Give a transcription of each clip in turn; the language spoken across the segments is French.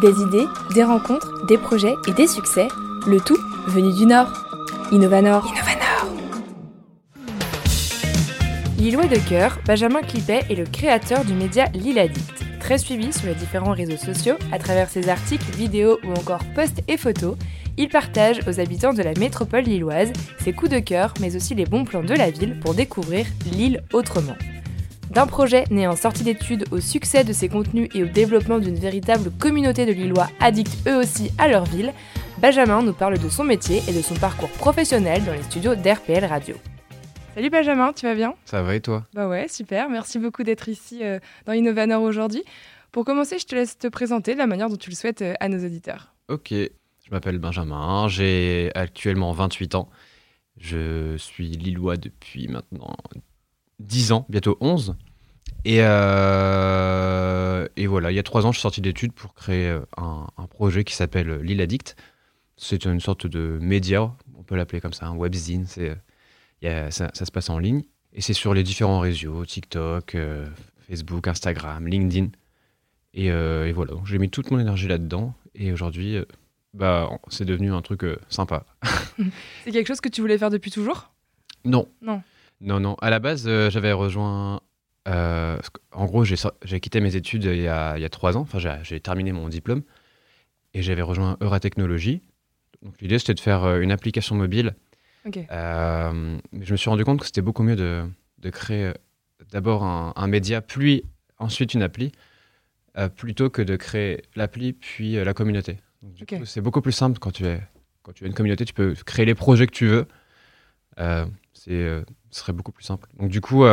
Des idées, des rencontres, des projets et des succès, le tout venu du Nord. Innovanor. Innovanor. Lillois de cœur, Benjamin Clippet est le créateur du média Lille Addict. Très suivi sur les différents réseaux sociaux, à travers ses articles, vidéos ou encore posts et photos, il partage aux habitants de la métropole lilloise ses coups de cœur, mais aussi les bons plans de la ville pour découvrir l'île autrement. D'un projet né en sortie d'études au succès de ses contenus et au développement d'une véritable communauté de Lillois addicts eux aussi à leur ville, Benjamin nous parle de son métier et de son parcours professionnel dans les studios d'RPL Radio. Salut Benjamin, tu vas bien? Ça va et toi? Bah ouais, super. Merci beaucoup d'être ici euh, dans Innovanor aujourd'hui. Pour commencer, je te laisse te présenter de la manière dont tu le souhaites euh, à nos auditeurs. Ok, je m'appelle Benjamin, j'ai actuellement 28 ans. Je suis lillois depuis maintenant 10 ans, bientôt 11. Et, euh, et voilà, il y a 3 ans, je suis sorti d'études pour créer euh, un, un projet qui s'appelle Lille Addict. C'est une sorte de média, on peut l'appeler comme ça, un webzine. C'est, il y a- ça, ça se passe en ligne. Et c'est sur les différents réseaux, TikTok, euh, Facebook, Instagram, LinkedIn. Et, euh, et voilà, j'ai mis toute mon énergie là-dedans. Et aujourd'hui, euh, bah, c'est devenu un truc euh, sympa. C'est quelque chose que tu voulais faire depuis toujours? Non. Non. Non, non. À la base, euh, j'avais rejoint. Euh, en gros, j'ai quitté mes études il y a, il y a trois ans. Enfin, j'ai- terminé mon diplôme. Et j'avais rejoint Euratechnologie. Donc, l'idée, c'était de faire euh, une application mobile. Euh, mais je me suis rendu compte que c'était beaucoup mieux de, de créer d'abord un, un média, puis ensuite une appli, euh, plutôt que de créer l'appli, puis la communauté. C'est beaucoup plus simple quand tu, es, quand tu as une communauté, tu peux créer les projets que tu veux. C'est, ce serait beaucoup plus simple. Donc du coup,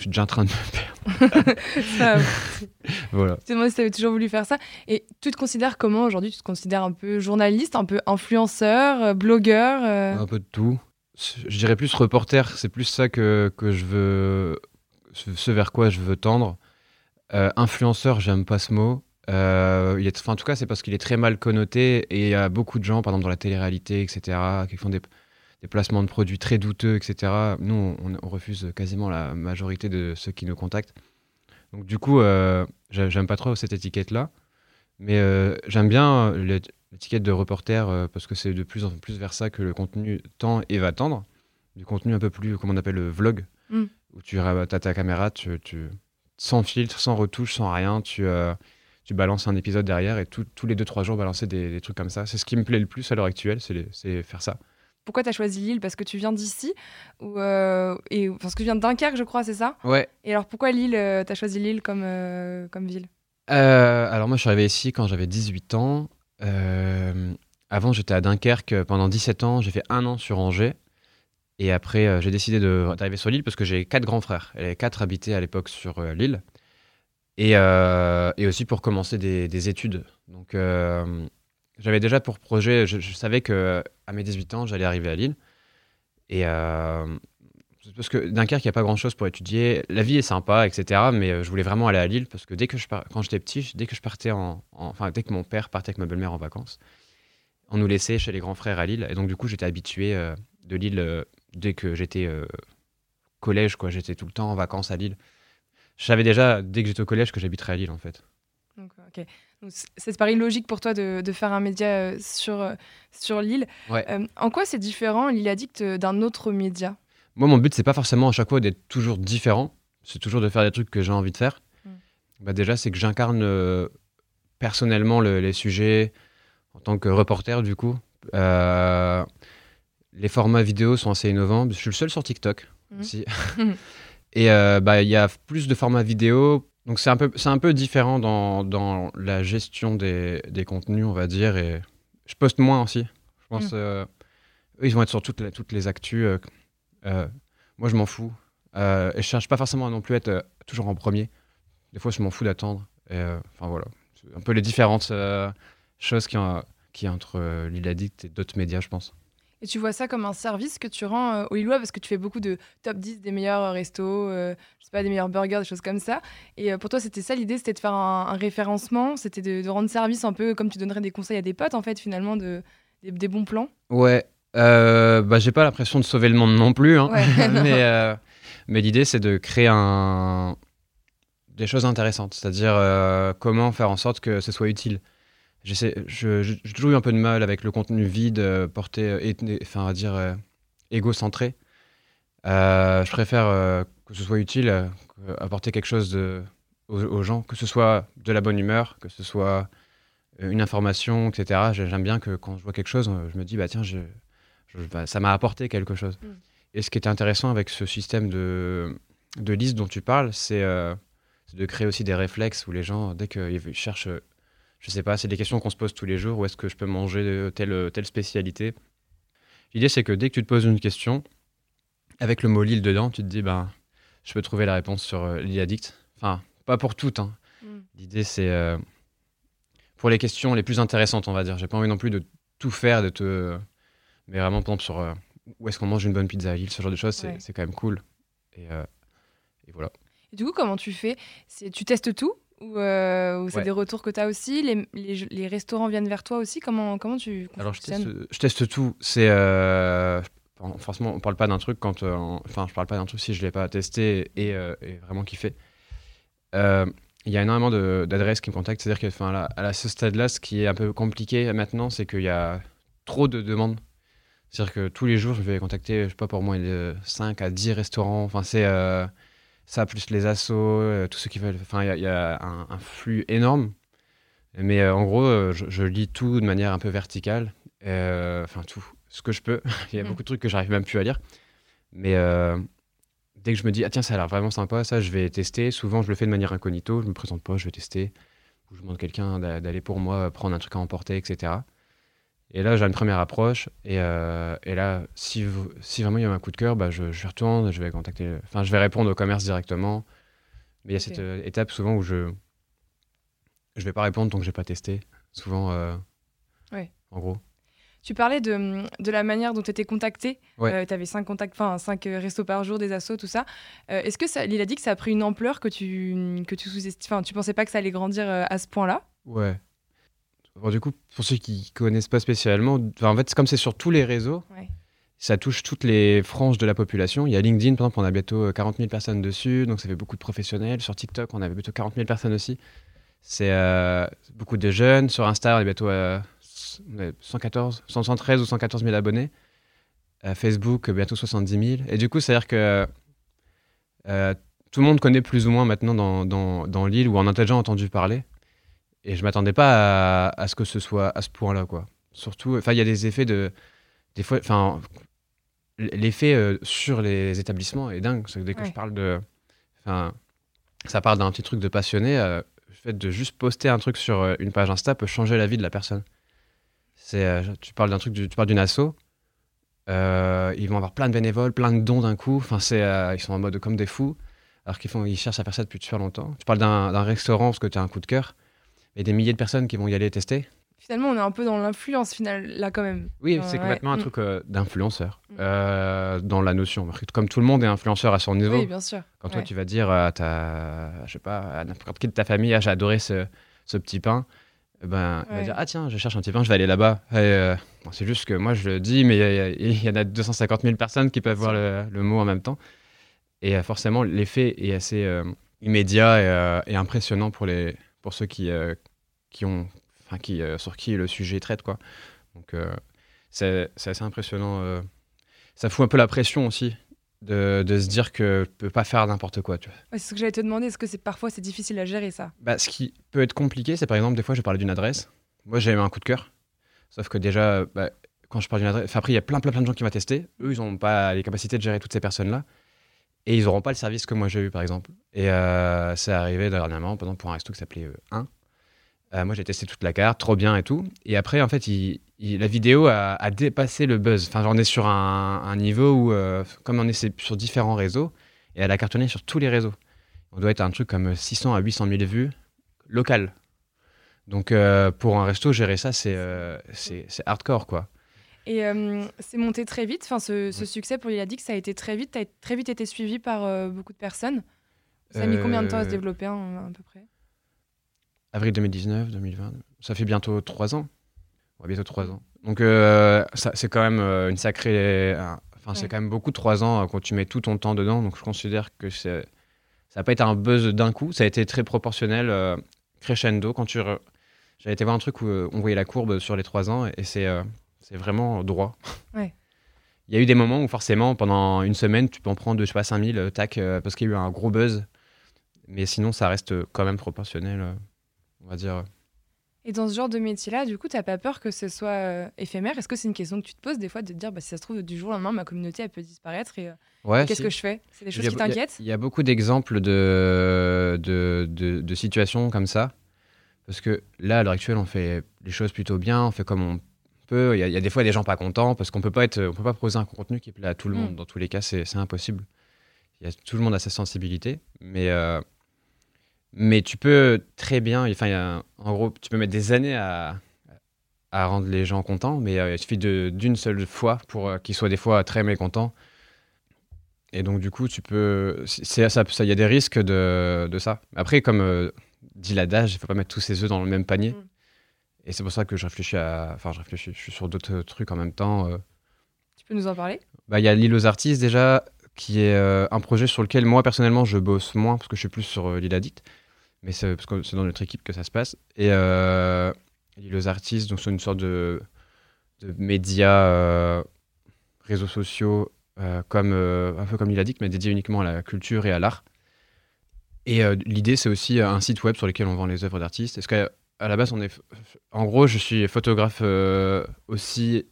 je suis déjà en train de me perdre. Ça, Voilà. Demandais si tu avais toujours voulu faire ça. Et tu te considères comment aujourd'hui? Tu te considères un peu journaliste, un peu influenceur, euh, blogueur euh, Un peu de tout. Je dirais plus reporter, c'est plus ça que, que je veux, ce vers quoi je veux tendre. Euh, influenceur, j'aime pas ce mot. Il est, enfin, en tout cas, c'est parce qu'il est très mal connoté et il y a beaucoup de gens, par exemple dans la télé-réalité, etc., qui font des, des placements de produits très douteux, etc. Nous, on, on refuse quasiment la majorité de ceux qui nous contactent. Donc, du coup, euh, j'ai- j'aime pas trop cette étiquette-là. Mais euh, j'aime bien l'é- l'étiquette de reporter euh, parce que c'est de plus en plus vers ça que le contenu tend et va tendre. Du contenu un peu plus, comme on appelle le vlog, Mm. où tu as ta caméra, tu, tu- sans filtre, sans retouche, sans rien, tu, euh, tu balances un épisode derrière et tout- tous les 2-3 jours balancer des, des trucs comme ça. C'est ce qui me plaît le plus à l'heure actuelle, c'est faire ça. Pourquoi tu as choisi Lille? Parce que tu viens d'ici ou, euh, et, Parce que tu viens de Dunkerque, je crois, c'est ça? Ouais. Et alors pourquoi Lille Tu as choisi Lille comme, euh, comme ville? Euh, alors moi, je suis arrivé ici quand j'avais 18 ans. Euh, avant, j'étais à Dunkerque pendant 17 ans. J'ai fait un an sur Angers. Et après, euh, j'ai décidé d'arriver sur l'île parce que j'ai quatre grands frères. Et les quatre habitaient à l'époque sur euh, l'île. Et, euh, et aussi pour commencer des, des études. Donc, euh, j'avais déjà pour projet, je, savais que à mes 18 ans, j'allais arriver à Lille. Et euh, parce que Dunkerque, il n'y a pas grand-chose pour étudier. La vie est sympa, etc. Mais euh, je voulais vraiment aller à Lille parce que dès que je quand j'étais petit, dès que je partais en, en- enfin dès que mon père partait avec ma belle-mère en vacances, on nous laissait chez les grands frères à Lille. Et donc du coup, j'étais habitué euh, de Lille euh, dès que j'étais euh, collège, quoi. J'étais tout le temps en vacances à Lille. Je savais déjà dès que j'étais au collège que j'habiterais à Lille, en fait. Ok. Donc, c- ça te paraît logique pour toi de, de faire un média euh, sur, euh, sur Lille. Ouais. Euh, en quoi c'est différent, Lille Addict, d'un autre média? Moi, mon but, c'est pas forcément à chaque fois d'être toujours différent. C'est toujours de faire des trucs que j'ai envie de faire. Mm. Bah, déjà, c'est que j'incarne personnellement le- les sujets en tant que reporter, du coup. Euh, les formats vidéo sont assez innovants. Je suis le seul sur TikTok Mhm. aussi. Et euh, bah, il y a plus de formats vidéo. Donc, c'est un peu, c'est un peu différent dans, dans la gestion des, des contenus, on va dire. Et je poste moins aussi. Je pense. Mm. euh, eux, ils vont être sur toutes les, toutes les actus. euh, euh, moi, je m'en fous. Euh, et je cherche pas forcément à non plus être toujours en premier. Des fois, je m'en fous d'attendre. Enfin, voilà. C'est un peu les différentes choses qu'il y a, qu'il y a entre Lille Addict et d'autres médias, je pense. Et tu vois ça comme un service que tu rends euh, aux Lillois parce que tu fais beaucoup de top 10 des meilleurs euh, restos, euh, je sais pas, des meilleurs burgers, des choses comme ça. Et euh, pour toi, c'était ça l'idée, c'était de faire un, un référencement, c'était de, de rendre service un peu comme tu donnerais des conseils à des potes, en fait, finalement, de, des, des bons plans? Ouais. Euh, bah, j'ai pas l'impression de sauver le monde non plus. hein. Ouais, non. mais mais l'idée, c'est de créer un... des choses intéressantes. C'est-à-dire comment faire en sorte que ce soit utile. J'essaie, j'ai toujours eu un peu de mal avec le contenu vide, euh, porté, euh, enfin, à dire euh, égocentré. Euh, je préfère que ce soit utile, apporter quelque chose de, aux, aux gens, que ce soit de la bonne humeur, que ce soit une information, etc. J'ai- J'aime bien que quand je vois quelque chose, je me dis, bah tiens, je, je- bah, ça m'a apporté quelque chose. Mm. Et ce qui est intéressant avec ce système de, de liste dont tu parles, c'est de créer aussi des réflexes où les gens, dès qu'ils cherchent, je sais pas, c'est des questions qu'on se pose tous les jours, où est-ce que je peux manger telle, telle spécialité? L'idée, c'est que dès que tu te poses une question, avec le mot Lille dedans, tu te dis, ben, je peux trouver la réponse sur euh, l'île addict. Enfin, pas pour toutes. hein. Mm. L'idée, c'est euh, pour les questions les plus intéressantes, on va dire. J'ai pas envie non plus de tout faire, de te. Mais vraiment, par exemple, sur euh, où est-ce qu'on mange une bonne pizza à Lille, ce genre de choses, c'est Ouais. c'est quand même cool. Et, euh, et voilà. Et du coup, comment tu fais? Tu testes tout? Ou, euh, ou c'est Ouais. des retours que tu as aussi? Les, les, les restaurants viennent vers toi aussi? Comment, comment tu Alors, je teste, je teste tout. C'est. euh, forcément, on parle pas d'un truc quand. euh, Enfin, je parle pas d'un truc si je l'ai pas testé et, et vraiment kiffé. Il y a énormément d'adresses qui me contactent. C'est-à-dire que, enfin, là, à ce stade-là, ce qui est un peu compliqué maintenant, c'est qu'il y a trop de demandes. C'est-à-dire que tous les jours, je vais contacter, je sais pas, pour moi, de 5 à 10 restaurants. Enfin, c'est ça, plus les assos, euh, tous ceux qui veulent. Enfin, il y a, il y a un, un flux énorme. Mais euh, en gros, euh, je, je lis tout de manière un peu verticale. Enfin, tout. Ce que je peux. il y a Mm. beaucoup de trucs que j'arrive même plus à lire. Mais dès que je me dis, ah tiens, ça a l'air vraiment sympa, ça, je vais tester. Souvent, je le fais de manière incognito. Je me présente pas, je vais tester. Ou je demande à quelqu'un d'a- d'aller pour moi prendre un truc à emporter, etc. Et là, j'ai une première approche. Et, euh, et là, si, vraiment il y a un coup de cœur, bah, je, je retourne, je vais contacter. Enfin, je vais répondre au commerce directement. Mais il y a cette euh, étape souvent où je je vais pas répondre tant que j'ai pas testé. Souvent, euh, Ouais. en gros. Tu parlais de, de la manière dont tu étais contacté. Ouais. tu avais 5 contacts, enfin 5 restos par jour, des assos, tout ça. Est-ce que ça, il a dit que ça a pris une ampleur que tu, que tu sous-estimes tu pensais pas que ça allait grandir à ce point-là? Ouais. Bon, du coup, pour ceux qui connaissent pas spécialement, en fait, comme c'est sur tous les réseaux, Ouais. ça touche toutes les franges de la population. Il y a LinkedIn, par exemple, on a bientôt euh, 40 000 personnes dessus, donc ça fait beaucoup de professionnels. Sur TikTok, on avait bientôt 40 000 personnes aussi. C'est euh, beaucoup de jeunes. Sur Insta, on est bientôt à 114, 113 ou 114 000 abonnés. À Facebook, euh, bientôt 70 000. Et du coup, c'est-à-dire que euh, tout le monde connaît plus ou moins maintenant dans, dans, dans l'île ou en a déjà entendu parler. Et je m'attendais pas à, à ce que ce soit à ce point-là, quoi. Surtout, enfin, il y a des effets de, des fois, enfin, l'effet euh, sur les établissements est dingue. Que dès que Ouais. je parle de, enfin, ça parle d'un petit truc de passionné. euh, le fait de juste poster un truc sur euh, une page Insta peut changer la vie de la personne. C'est, tu parles d'un truc, tu parles d'une asso. euh, ils vont avoir plein de bénévoles, plein de dons d'un coup. Enfin, c'est, euh, ils sont en mode comme des fous, alors qu'ils font, ils cherchent à faire ça depuis super longtemps. Tu parles d'un, d'un restaurant parce que tu as un coup de cœur, et des milliers de personnes qui vont y aller tester. Finalement, on est un peu dans l'influence finale là quand même. Oui, Euh, c'est ouais. complètement un Mm. truc euh, d'influenceur Mm. euh, dans la notion. Comme tout le monde est influenceur à son niveau. Oui, bien sûr. Quand toi tu vas dire à ta, je sais pas, à n'importe qui de ta famille, ah, j'ai adoré ce, ce petit pain, eh ben, il va dire ah tiens, je cherche un petit pain, je vais aller là-bas. Euh, bon, c'est juste que moi je le dis, mais il y en a 250 000 personnes qui peuvent voir le, le mot en même temps. Et forcément, l'effet est assez immédiat et, et impressionnant pour les, pour ceux qui, euh, qui ont, enfin qui, euh, sur qui le sujet traite quoi. Donc euh, c'est assez impressionnant. euh. Ça fout un peu la pression aussi de, de se dire que tu peux pas faire n'importe quoi. Tu vois. Ouais, c'est ce que j'allais te demander. Est-ce que c'est parfois c'est difficile à gérer ça? Bah, ce qui peut être compliqué, c'est par exemple, des fois, je parlais d'une adresse. Moi, j'ai eu un coup de cœur. Sauf que déjà, bah, quand je parle d'une adresse, enfin, après, il y a plein, plein, plein de gens qui m'ont testé. Eux, ils n'ont pas les capacités de gérer toutes ces personnes-là. Et ils n'auront pas le service que moi j'ai eu, par exemple. Et euh, c'est arrivé dernièrement, par exemple, pour un resto qui s'appelait euh, 1. Euh, moi, j'ai testé toute la carte, trop bien et tout. Et après, en fait, il- il- la vidéo a, a dépassé le buzz. Enfin, on est sur un, un niveau où, euh, comme on est sur différents réseaux, et elle a cartonné sur tous les réseaux. On doit être à un truc comme 600 à 800 000 vues locales. Donc, euh, pour un resto, gérer ça, c'est hardcore, quoi. Et c'est monté très vite. Enfin, ce, succès pour Il a dit que ça a été très vite. Tu as très vite été suivi par beaucoup de personnes. Ça a mis combien de temps à se développer hein, à peu près? Avril 2019, 2020, ça fait bientôt trois ans. Ouais, bientôt trois ans. Donc, euh, c'est quand même euh, une sacrée. un- Enfin, c'est Ouais. quand même beaucoup trois ans euh, quand tu mets tout ton temps dedans. Donc, je considère que ça n'a pas été un buzz d'un coup. Ça a été très proportionnel, euh, crescendo. Quand tu. re- J'avais été voir un truc où on voyait la courbe sur les trois ans et c'est c'est vraiment droit. Ouais. Il y a eu des moments où forcément, pendant une semaine, tu peux en prendre, je sais pas, 5000, tac, parce qu'il y a eu un gros buzz. Mais sinon, ça reste quand même proportionnel, on va dire. Et dans ce genre de métier-là, du coup, tu n'as pas peur que ce soit euh, éphémère? Est-ce que c'est une question que tu te poses des fois de te dire, bah, si ça se trouve, du jour au lendemain, ma communauté, elle peut disparaître et euh, qu'est-ce que je fais? C'est des choses qui t'inquiètent? Il y, a beaucoup d'exemples de de, de, situations comme ça. Parce que là, à l'heure actuelle, on fait les choses plutôt bien, on fait comme on peut. Il y, a des fois des gens pas contents parce qu'on peut pas être, on peut pas proposer un contenu qui plaît à tout le monde. Mm. Dans tous les cas, c'est impossible. Y a, tout le monde a sa sensibilité. Mais. Euh, mais tu peux très bien, enfin, en gros, tu peux mettre des années à, à rendre les gens contents, mais euh, il suffit d'une seule fois pour euh, qu'ils soient des fois très mécontents. Et donc, du coup, tu peux. Il ça, il y a des risques de, de ça. Après, comme euh, dit l'adage, il ne faut pas mettre tous ses œufs dans le même panier. Mm. Et c'est pour ça que je réfléchis à. Enfin, je réfléchis, je suis sur d'autres trucs en même temps. Tu peux nous en parler? Bah, Il y a l'île aux artistes déjà, qui est un projet sur lequel moi, personnellement, je bosse moins, parce que je suis plus sur l'île addict mais c'est parce que c'est dans notre équipe que ça se passe. Et euh, les artistes, donc c'est une sorte de, de médias, euh, réseaux sociaux, euh, comme un peu comme il a dit, mais dédié uniquement à la culture et à l'art. Et l'idée, c'est aussi un site web sur lequel on vend les œuvres d'artistes. Est-ce qu'à à la base, on est, en gros, je suis photographe aussi.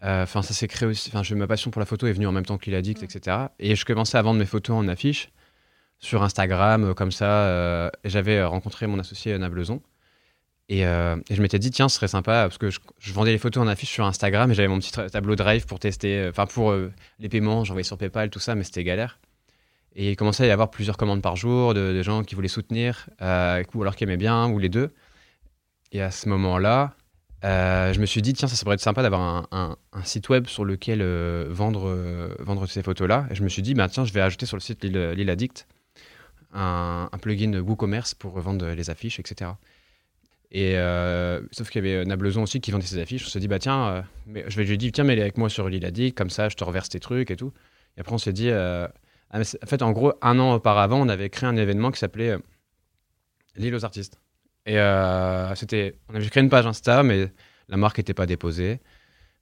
Enfin, ça s'est créé aussi. Enfin, ma passion pour la photo est venue en même temps a dit, etc. Et je commençais à vendre mes photos en affiches sur Instagram, euh, comme ça. Euh, j'avais euh, rencontré mon associé Nablezon. Et, et, je m'étais dit, tiens, ce serait sympa, parce que je, vendais les photos en affiche sur Instagram et j'avais mon petit tableau Drive pour tester, enfin pour les paiements, j'envoyais sur PayPal, tout ça, mais c'était galère. Et il commençait à y avoir plusieurs commandes par jour de, gens qui voulaient soutenir, ou alors qui aimaient bien, ou les deux. Et à ce moment-là, je me suis dit, tiens, ça, pourrait être sympa d'avoir un, site web sur lequel vendre, vendre ces photos-là. Et je me suis dit, bah, tiens, je vais ajouter sur le site Lille Addict un, plugin WooCommerce pour vendre les affiches, etc. Et euh, sauf qu'il y avait Nablezon aussi qui vendait ses affiches. On s'est dit, bah tiens, euh, mais, je lui ai dit, tiens, mais avec moi sur l'île comme ça, je te reverse tes trucs et tout. Et après, on s'est dit, euh, ah, en fait, en gros, un an auparavant, on avait créé un événement qui s'appelait L'île aux artistes. Et c'était, on avait créé une page Insta, mais la marque n'était pas déposée,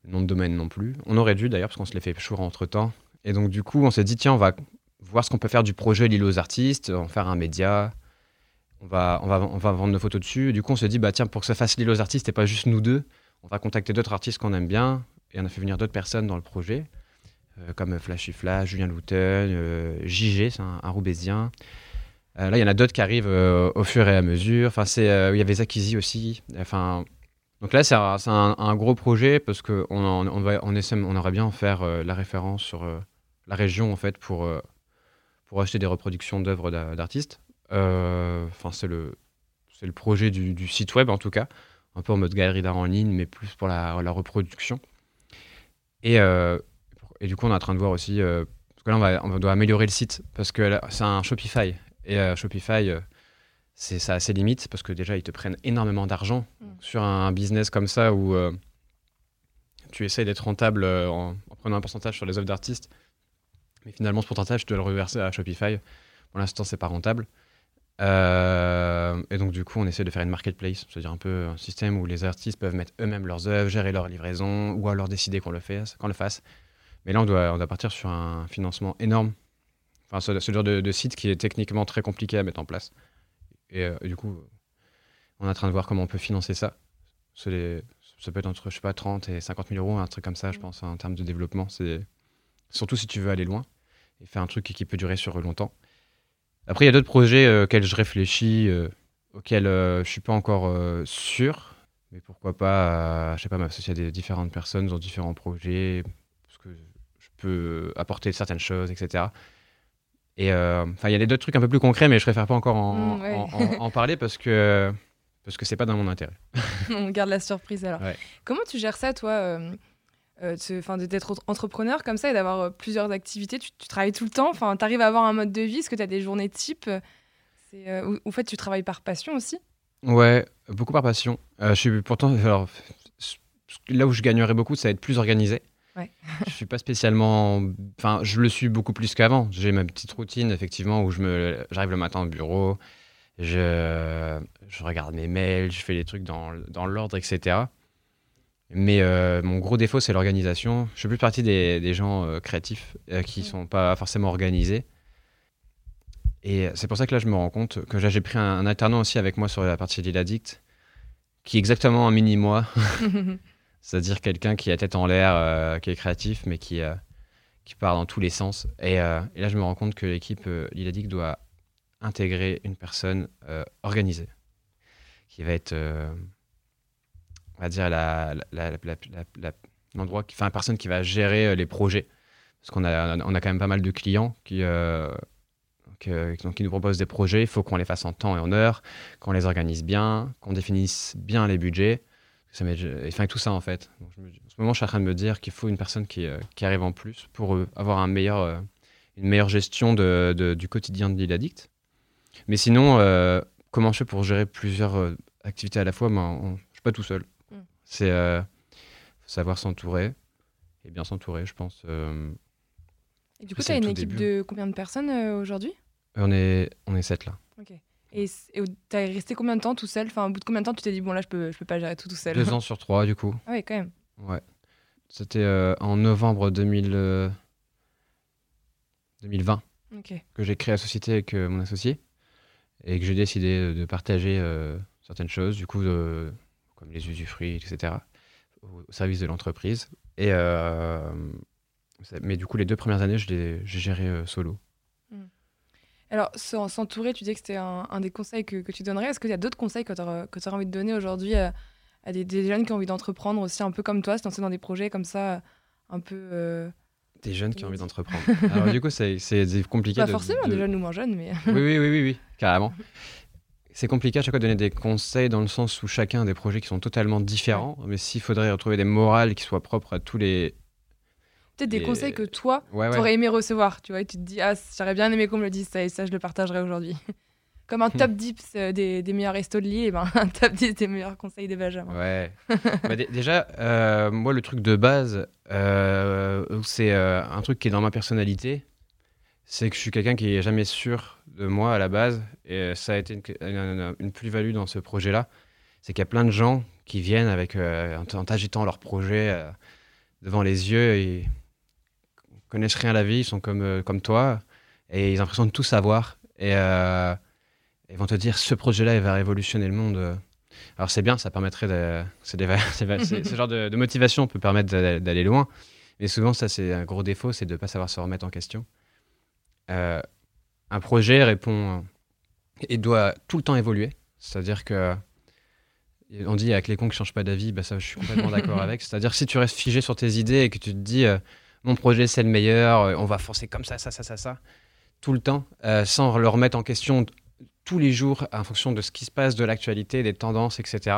le nom de domaine non plus. On aurait dû d'ailleurs, parce qu'on se l'est fait chour entre temps. Et donc, du coup, on s'est dit, tiens, on va voir ce qu'on peut faire du projet L'île aux artistes, en faire un média. On va, on, va, on va vendre nos photos dessus. Du coup, on se dit, bah, tiens, pour que ça fasse L'île aux artistes et pas juste nous deux, on va contacter d'autres artistes qu'on aime bien. Et on a fait venir d'autres personnes dans le projet, euh, comme Flashy Flash, Julien Louton, euh, JG, c'est un, Roubaisien. Euh, là, il y en a d'autres qui arrivent au fur et à mesure. Enfin, c'est, il y avait Zakizi aussi. Enfin, donc là, c'est un, gros projet parce qu'on on, on, on, on aurait bien en faire la référence sur la région, en fait, pour pour acheter des reproductions d'œuvres d'artistes. Euh, enfin, c'est le, le projet du, site web en tout cas, un peu en mode galerie d'art en ligne, mais plus pour la, la reproduction. Et, euh, et, du coup, on est en train de voir aussi, euh, parce que là, on, va, on doit améliorer le site, parce que c'est un Shopify. Et Shopify, c'est ça a ses limites, parce que déjà, ils te prennent énormément d'argent mm. sur un business comme ça où tu essayes d'être rentable en, en, prenant un pourcentage sur les œuvres d'artistes. Mais finalement, ce pourcentage, tu dois le reverser à Shopify. Pour l'instant, c'est pas rentable. Euh, et donc, du coup, on essaie de faire une marketplace, c'est-à-dire un peu un système où les artistes peuvent mettre eux-mêmes leurs œuvres, gérer leur livraison, ou alors décider qu'on le, fasse, qu'on le fasse. Mais là, on doit, on doit partir sur un financement énorme. Enfin, ce, genre de, site qui est techniquement très compliqué à mettre en place. Et, euh, du coup, on est en train de voir comment on peut financer ça. ça peut être entre, je sais pas, 30 et 50 000 euros, un truc comme ça, je pense, en termes de développement. C'est surtout si tu veux aller loin et faire un truc qui peut durer sur longtemps. Après, il y a d'autres projets euh, auxquels je réfléchis, euh, auxquels euh, je suis pas encore sûr, mais pourquoi pas, je sais pas, m'associer à des différentes personnes dans différents projets, parce que je peux apporter certaines choses, etc. Et enfin, il y a d'autres trucs un peu plus concrets, mais je préfère pas encore en, mm, parler parce que parce que c'est pas dans mon intérêt. On garde la surprise alors. Comment tu gères ça, toi euh, d'être entrepreneur comme ça et d'avoir euh, plusieurs activités. Tu, travailles tout le temps, enfin, tu arrives à avoir un mode de vie, est-ce que tu as des journées type euh, ou, en fait, tu travailles par passion aussi? Ouais, beaucoup par passion. je suis pourtant, alors, là où je gagnerais beaucoup, ça va être plus organisé. Ouais. je suis pas spécialement, enfin, je le suis beaucoup plus qu'avant. J'ai ma petite routine, effectivement, où je me, j'arrive le matin au bureau, je, je regarde mes mails, je fais les trucs dans, dans l'ordre, etc. Mais euh, mon gros défaut, c'est l'organisation. Je fais plus partie des, des gens euh, créatifs euh, qui sont pas forcément organisés. Et c'est pour ça que là, je me rends compte que là, j'ai pris un, un alternant aussi avec moi sur la partie de l'addict, qui est exactement un mini-moi. C'est-à-dire quelqu'un qui a tête en l'air, euh, qui est créatif, mais qui, qui part dans tous les sens. Et, et là, je me rends compte que l'équipe Liladic doit intégrer une personne organisée, qui va être, on va dire, la, l'endroit, qui- enfin, la personne qui va gérer euh, les projets. Parce qu'on a, quand même pas mal de clients qui, euh, qui nous proposent des projets. Il faut qu'on les fasse en temps et en heure, qu'on les organise bien, qu'on définisse bien les budgets. Ça enfin, tout ça en fait. En ce moment, je suis en train de me dire qu'il faut une personne qui, euh, arrive en plus pour avoir une meilleure gestion du quotidien de l'île. Mais sinon, comment je fais pour gérer plusieurs activités à la fois? Ben, Je ne suis pas tout seul. C'est euh, savoir s'entourer et bien s'entourer, je pense. Euh, Et du coup, tu as une équipe début. de combien de personnes euh, aujourd'hui? On est, on est sept là. Ok. Et tu es resté combien de temps tout seul? Enfin, au bout de combien de temps tu t'es dit, bon là, je peux, je peux pas gérer tout tout seul? Deux ans sur trois, du coup. Ah ouais, quand même. Ouais. C'était en novembre 2000, euh, 2020 Ok. que j'ai créé la société avec mon associé et que j'ai décidé de- partager certaines choses, du coup, de- comme les usufruits, etc., au, au service de l'entreprise. Et euh, ça- mais du coup, les deux premières années, je l'ai j'ai géré euh, solo. Alors, s'en- s'entourer, tu dis que c'était un, un des conseils que, que tu donnerais. Est-ce qu'il y a d'autres conseils que tu aurais, envie de donner aujourd'hui à, à des, des jeunes qui ont envie d'entreprendre aussi, un peu comme toi, se lancer dans des projets comme ça, un peu. euh, Des jeunes qui ont envie d'entreprendre. Alors du coup, c'est compliqué. Pas de- forcément de- des jeunes ou moins jeunes, mais. oui, oui, oui, oui, oui, carrément. C'est compliqué à chaque fois de donner des conseils dans le sens où chacun a des projets qui sont totalement différents. Mais s'il faudrait retrouver des morales qui soient propres à tous les. Peut-être des conseils que toi, Ouais, ouais. t'aurais aimé recevoir, tu vois, et tu te dis, ah, j'aurais bien aimé qu'on me le dise, ça, et ça, je le partagerai aujourd'hui. Comme un top 10 euh, des, des meilleurs restos de Lille, et ben, un top 10 des meilleurs conseils des Benjamin. Ouais. Bah, dé- déjà, euh, moi, le truc de base, euh, c'est un truc qui est dans ma personnalité. C'est que je suis quelqu'un qui est jamais sûr de moi à la base. Et euh, ça a été une, plus-value dans ce projet-là. C'est qu'il y a plein de gens qui viennent avec, euh, en, t'agitant leur projet euh, devant les yeux et connaissent rien à la vie. Ils sont comme, comme toi et ils ont l'impression de tout savoir. Et ils vont te dire ce projet-là, il va révolutionner le monde. Alors c'est bien, ça permettrait de. ce genre de, de motivation peut permettre d'a- d'aller loin. Mais souvent, ça, c'est un gros défaut, c'est de ne pas savoir se remettre en question. Euh, un projet répond et doit tout le temps évoluer. C'est-à-dire que. On dit avec les cons qui ne changent pas d'avis, bah ça, je suis complètement d'accord avec. C'est-à-dire que si tu restes figé sur tes idées et que tu te dis euh, mon projet c'est le meilleur, euh, on va forcer comme ça, ça, ça, ça, ça, tout le temps, euh, sans le remettre en question tous les jours en fonction de ce qui se passe, de l'actualité, des tendances, etc.,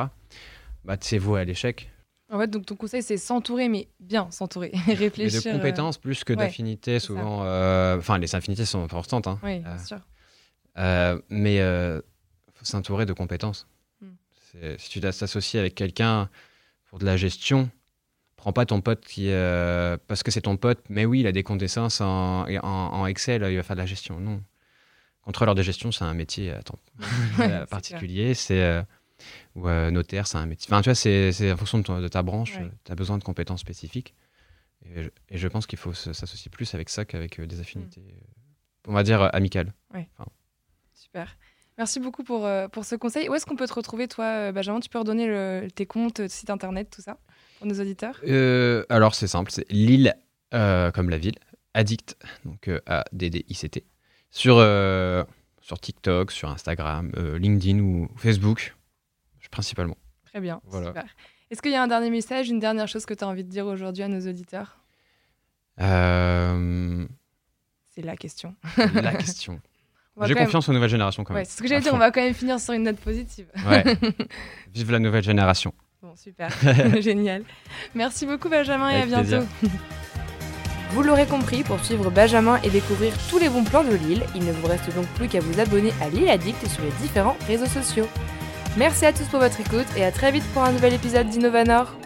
bah, c'est voué à l'échec. En fait, donc ton conseil, c'est s'entourer, mais bien s'entourer, et Mais réfléchir. de euh, compétences plus que ouais, d'affinités, souvent. euh, Enfin, les affinités sont importantes, hein. Oui, bien Euh, sûr. Mais il faut s'entourer de compétences. Mm. C'est- Si tu dois t'associer avec quelqu'un pour de la gestion, prends pas ton pote qui, euh, parce que c'est ton pote, mais oui, il a des connaissances en, en, en Excel, il va faire de la gestion. Non. Contrôleur de gestion, c'est un métier Ouais, particulier. C'est euh, ou euh, notaire, c'est un métier. Enfin, tu vois, c'est en fonction de, ton- de ta branche, Ouais. tu as besoin de compétences spécifiques. Et je, et je pense qu'il faut s'associer plus avec ça qu'avec euh, des affinités, Mm. euh, on va dire, euh, amicales. Super. Merci beaucoup pour, euh, pour ce conseil. Où est-ce qu'on peut te retrouver, toi, euh, Benjamin? Tu peux redonner le- tes comptes, euh, site internet, tout ça, pour nos auditeurs? Euh, alors, c'est simple, c'est Lille, euh, comme la ville, Addict, donc euh, A-D-D-I-C-T, sur, euh, sur TikTok, sur Instagram, euh, LinkedIn ou Facebook, principalement. Très bien. Voilà. Est-ce qu'il y a un dernier message, une dernière chose que tu as envie de dire aujourd'hui à nos auditeurs? Euh, C'est la question. la question. J'ai même- confiance aux nouvelles générations quand Ouais, même. c'est ce que j'allais dire. On va quand même finir sur une note positive. Ouais. Vive la nouvelle génération. Bon, super. Génial. Merci beaucoup, Benjamin, et à bientôt. plaisir. Vous l'aurez compris, pour suivre Benjamin et découvrir tous les bons plans de Lille, il ne vous reste donc plus qu'à vous abonner à Lille Addict sur les différents réseaux sociaux. Merci à tous pour votre écoute et à très vite pour un nouvel épisode d'Innovanor.